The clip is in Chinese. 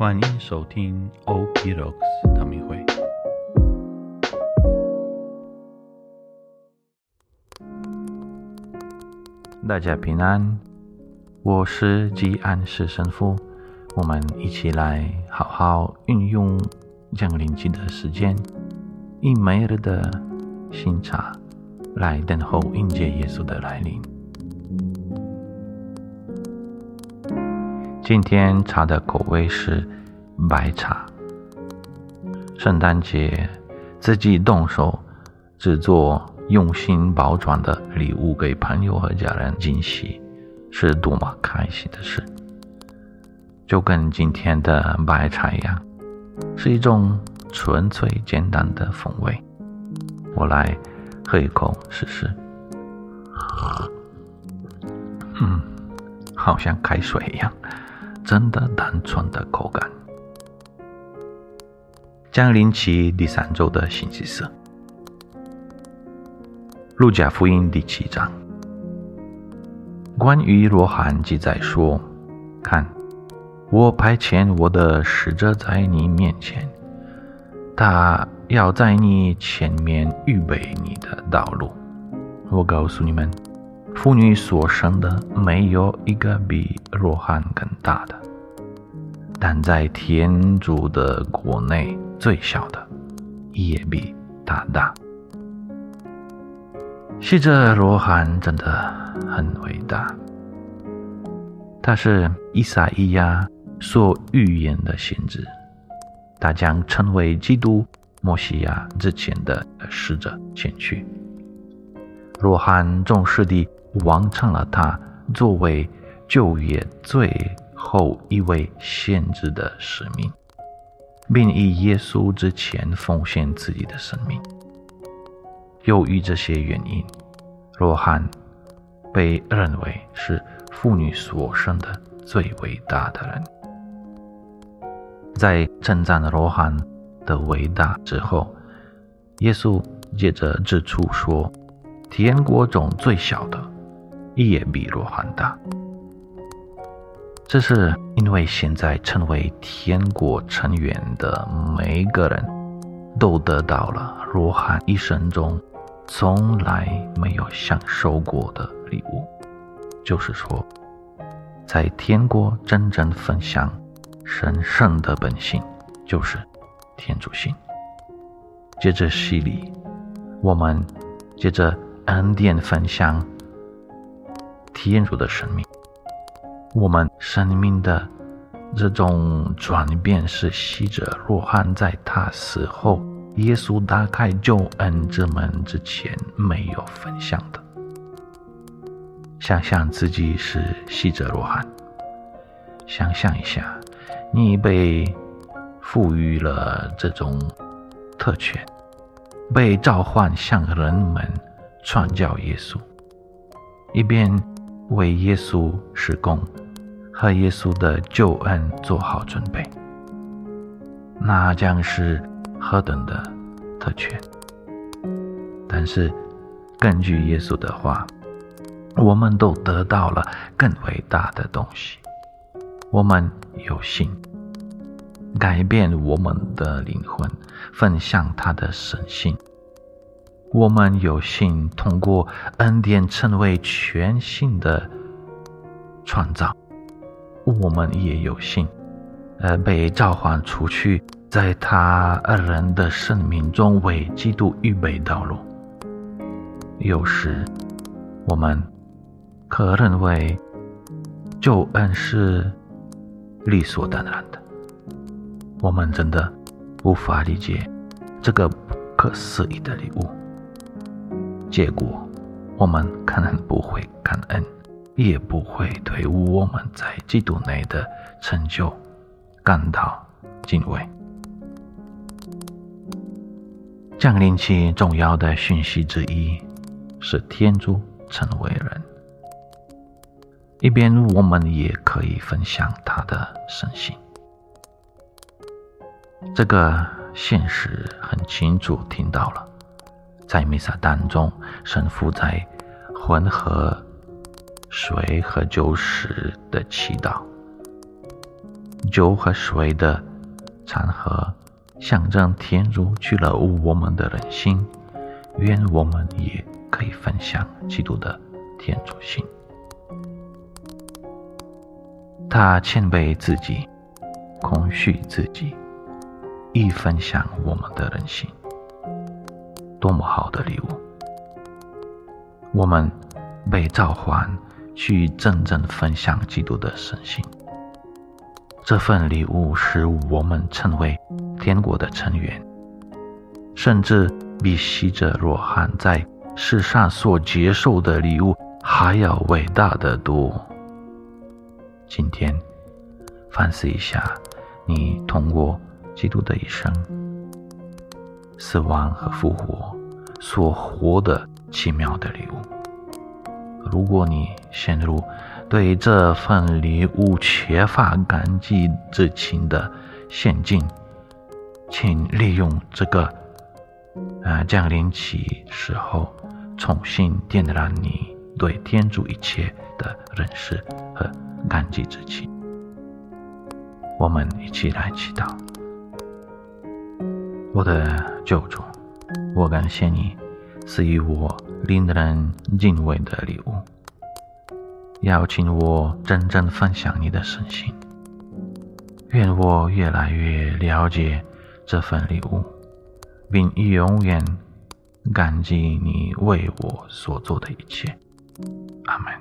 欢迎收听 OP Rocks 唐明会。大家平安，我是吉安市神父。我们一起来好好运用降临期的时间，以每日的新茶来等候迎接耶稣的来临。今天茶的口味是白茶。圣诞节自己动手制作、用心包装的礼物给朋友和家人惊喜，是多么开心的事！就跟今天的白茶一样，是一种纯粹简单的风味。我来喝一口试试。嗯，好像开水一样。真的单纯的口感。降临期第三周的星期四，路加福音第七章，关于罗汉记载说：“看，我派遣我的使者在你面前，他要在你前面预备你的道路。我告诉你们。”妇女所生的没有一个比罗汉更大的，但在天主的国内，最小的也比他大。是这罗汉真的很伟大，他是伊撒伊亚所预言的先知，他将成为基督摩西亚之前的使者前去。罗汉重视的。完成了他作为旧约最后一位先知的使命，并以耶稣之前奉献自己的生命。由于这些原因，罗汉被认为是妇女所生的最伟大的人。在称赞罗汉的伟大之后，耶稣接着指出说：“天国中最小的。”也比罗汉大，这是因为现在成为天国成员的每个人都得到了罗汉一生中从来没有享受过的礼物，就是说，在天国真正分享神圣的本性，就是天主性。接着洗礼，我们接着恩典分享。体验主的生命，我们生命的这种转变是希者若翰在他死后，耶稣打开救恩之门之前没有分享的。想象自己是希者若翰，想象一下，你被赋予了这种特权，被召唤向人们传教耶稣，一边。为耶稣施工，和耶稣的救恩做好准备，那将是何等的特权！但是，根据耶稣的话，我们都得到了更伟大的东西。我们有幸改变我们的灵魂，分享他的神性。我们有幸通过恩典成为全新的创造，我们也有幸，呃，被召唤出去，在他二人的生命中为基督预备道路。有时，我们可认为救恩是理所当然的，我们真的无法理解这个不可思议的礼物。结果，我们可能不会感恩，也不会对我们在基督内的成就感到敬畏。降临期重要的讯息之一是天主成为人，一边我们也可以分享他的神性。这个现实很清楚听到了。在弥撒当中，神父在混合水和酒时的祈祷，酒和水的掺和，象征天主去了我们的人心，愿我们也可以分享基督的天主性。他谦卑自己，空虚自己，以分享我们的人性。多么好的礼物！我们被召唤去真正分享基督的神性。这份礼物使我们成为天国的成员，甚至比希者若翰在世上所接受的礼物还要伟大的多。今天，反思一下，你通过基督的一生、死亡和复活所获得奇妙的礼物。如果你陷入对这份礼物缺乏感激之情的陷阱，请利用这个，呃，降临期时候，重新点燃你对天主一切的认识和。感激之情，我们一起来祈祷。我的救主，我感谢你赐予我令人敬畏的礼物，邀请我真正分享你的身心。愿我越来越了解这份礼物，并永远感激你为我所做的一切。阿门。